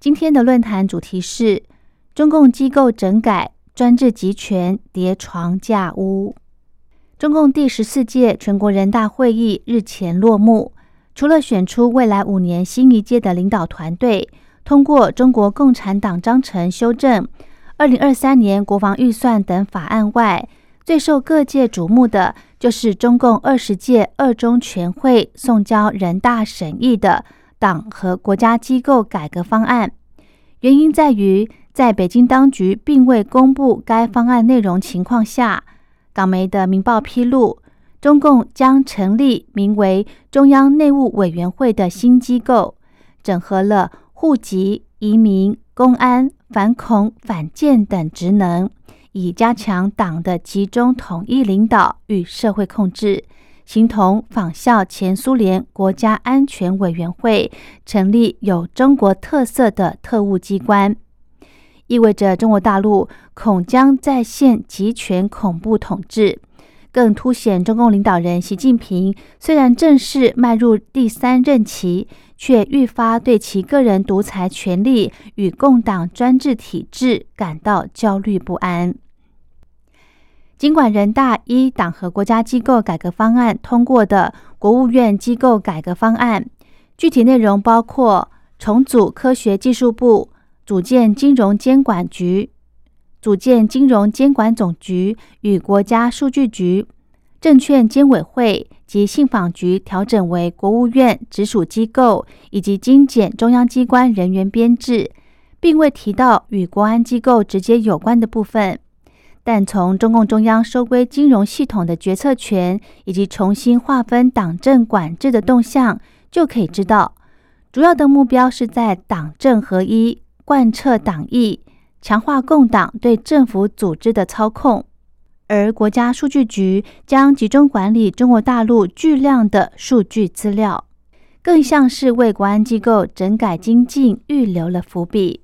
今天的论坛主题是中共机构整改、专制集权叠床架屋。中共第十四届全国人大会议日前落幕，除了选出未来五年新一届的领导团队，通过中国共产党章程修正、二零二三年国防预算等法案外，最受各界瞩目的就是中共二十届二中全会送交人大审议的。党和国家机构改革方案，原因在于在北京当局并未公布该方案内容情况下，港媒的《明报》披露，中共将成立名为中央内务委员会的新机构，整合了户籍、移民、公安、反恐、反建等职能，以加强党的集中统一领导与社会控制。形同仿效前苏联国家安全委员会成立有中国特色的特务机关，意味着中国大陆恐将再现集权恐怖统治，更凸显中共领导人习近平虽然正式迈入第三任期，却愈发对其个人独裁权力与共党专制体制感到焦虑不安。尽管人大依党和国家机构改革方案通过的国务院机构改革方案，具体内容包括重组科学技术部、组建金融监管局、组建金融监管总局与国家数据局、证券监委会及信访局调整为国务院直属机构，以及精简中央机关人员编制，并未提到与国安机构直接有关的部分。但从中共中央收归金融系统的决策权，以及重新划分党政管制的动向，就可以知道，主要的目标是在党政合一、贯彻党意、强化共党对政府组织的操控。而国家数据局将集中管理中国大陆巨量的数据资料，更像是为国安机构整改精进预留了伏笔。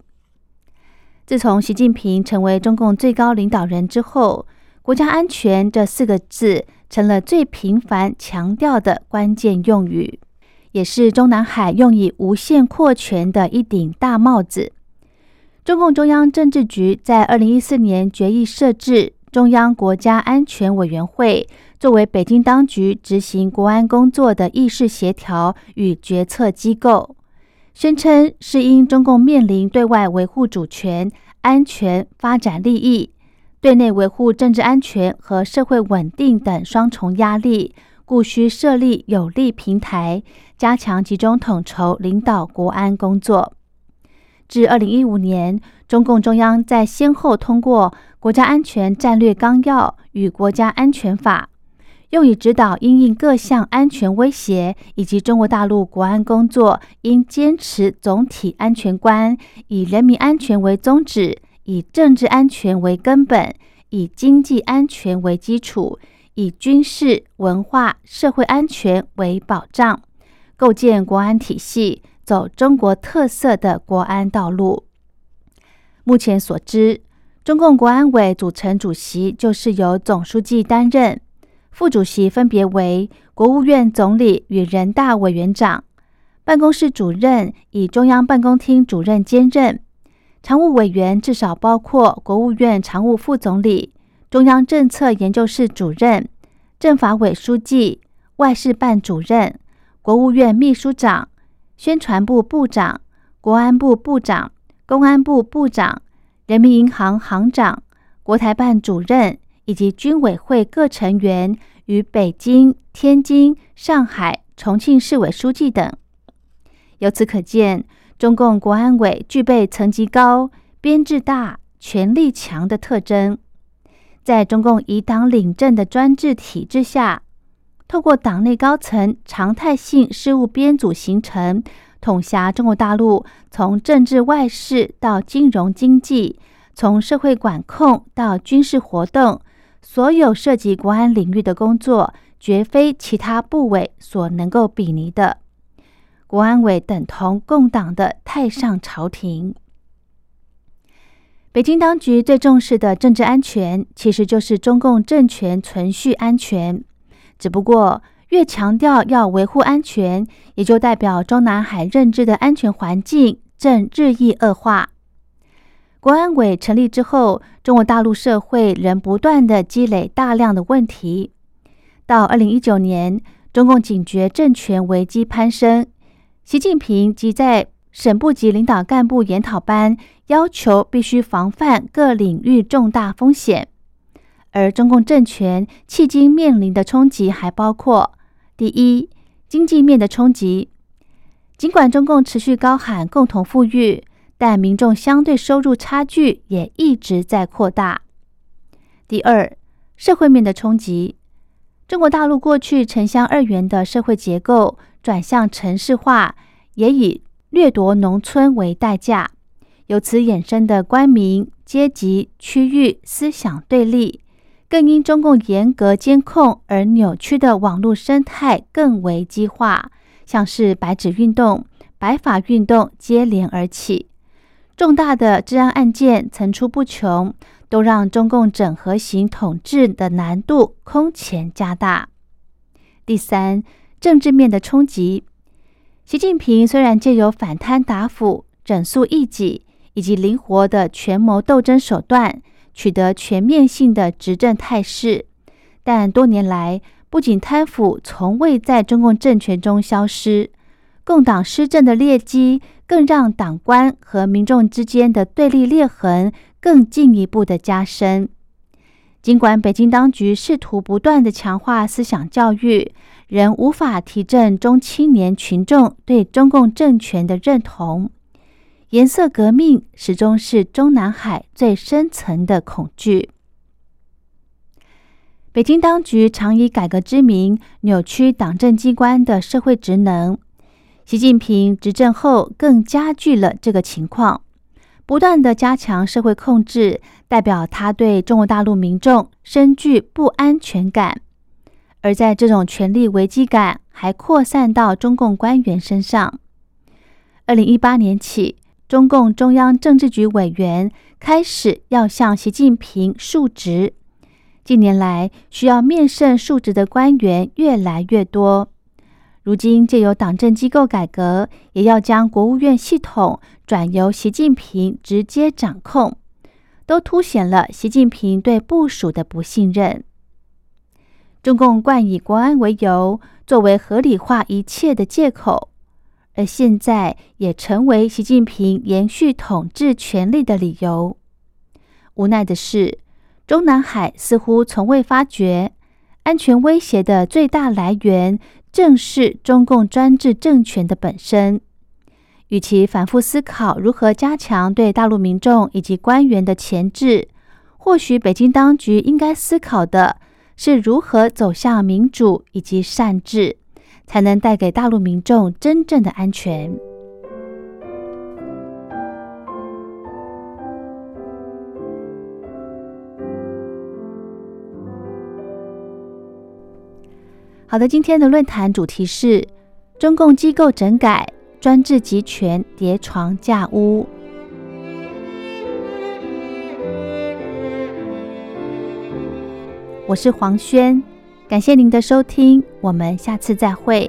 自从习近平成为中共最高领导人之后，“国家安全”这四个字成了最频繁强调的关键用语，也是中南海用以无限扩权的一顶大帽子。中共中央政治局在二零一四年决议设置中央国家安全委员会，作为北京当局执行国安工作的议事协调与决策机构。宣称是因中共面临对外维护主权、安全、发展利益，对内维护政治安全和社会稳定等双重压力，故需设立有力平台，加强集中统筹领导国安工作。至二零一五年，中共中央在先后通过《国家安全战略纲要》与《国家安全法》。用以指导因应各项安全威胁，以及中国大陆国安工作，应坚持总体安全观，以人民安全为宗旨，以政治安全为根本，以经济安全为基础，以军事、文化、社会安全为保障，构建国安体系，走中国特色的国安道路。目前所知，中共国安委组成主席就是由总书记担任。副主席分别为国务院总理与人大委员长，办公室主任以中央办公厅主任兼任，常务委员至少包括国务院常务副总理、中央政策研究室主任、政法委书记、外事办主任、国务院秘书长、宣传部部长、国安部部长、公安部部长、人民银行行长、国台办主任。以及军委会各成员与北京、天津、上海、重庆市委书记等。由此可见，中共国安委具备层级高、编制大、权力强的特征。在中共以党领政的专制体制下，透过党内高层常态性事务编组形成，统辖中国大陆从政治外事到金融经济，从社会管控到军事活动，所有涉及国安领域的工作，绝非其他部委所能够比拟的。国安委等同共党的太上朝廷。北京当局最重视的政治安全，其实就是中共政权存续安全。只不过，越强调要维护安全，也就代表中南海认知的安全环境正日益恶化。国安委成立之后，中国大陆社会仍不断的积累大量的问题。到二零一九年，中共警觉政权危机攀升，习近平即在省部级领导干部研讨班。要求必须防范各领域重大风险，而中共政权迄今面临的冲击还包括：第一，经济面的冲击。尽管中共持续高喊共同富裕，但民众相对收入差距也一直在扩大。第二，社会面的冲击。中国大陆过去城乡二元的社会结构转向城市化，也以掠夺农村为代价。由此衍生的官民阶级、区域思想对立，更因中共严格监控而扭曲的网络生态更为激化，像是白纸运动、白法运动接连而起，重大的治安案件层出不穷，都让中共整合型统治的难度空前加大。第三，政治面的冲击，习近平虽然借由反贪打腐、整肃异己。以及灵活的权谋斗争手段，取得全面性的执政态势。但多年来，不仅贪腐从未在中共政权中消失，共党施政的劣迹更让党官和民众之间的对立裂痕更进一步的加深。尽管北京当局试图不断的强化思想教育，仍无法提振中青年群众对中共政权的认同。颜色革命始终是中南海最深层的恐惧。北京当局常以改革之名扭曲党政机关的社会职能，习近平执政后更加剧了这个情况，不断的加强社会控制，代表他对中国大陆民众深具不安全感，而在这种权力危机感还扩散到中共官员身上。二零一八年起。中共中央政治局委员开始要向习近平述职，近年来需要面圣述职的官员越来越多。如今借由党政机构改革，也要将国务院系统转由习近平直接掌控，都凸显了习近平对部署的不信任。中共惯以国安为由，作为合理化一切的借口。而现在也成为习近平延续统治权力的理由。无奈的是，中南海似乎从未发觉，安全威胁的最大来源正是中共专制政权的本身。与其反复思考如何加强对大陆民众以及官员的钳制，或许北京当局应该思考的是如何走向民主以及善治。才能带给大陆民众真正的安全。好的，今天的论坛主题是中共机构整改，专制集权叠床架屋。我是黄轩。感谢您的收听，我们下次再会。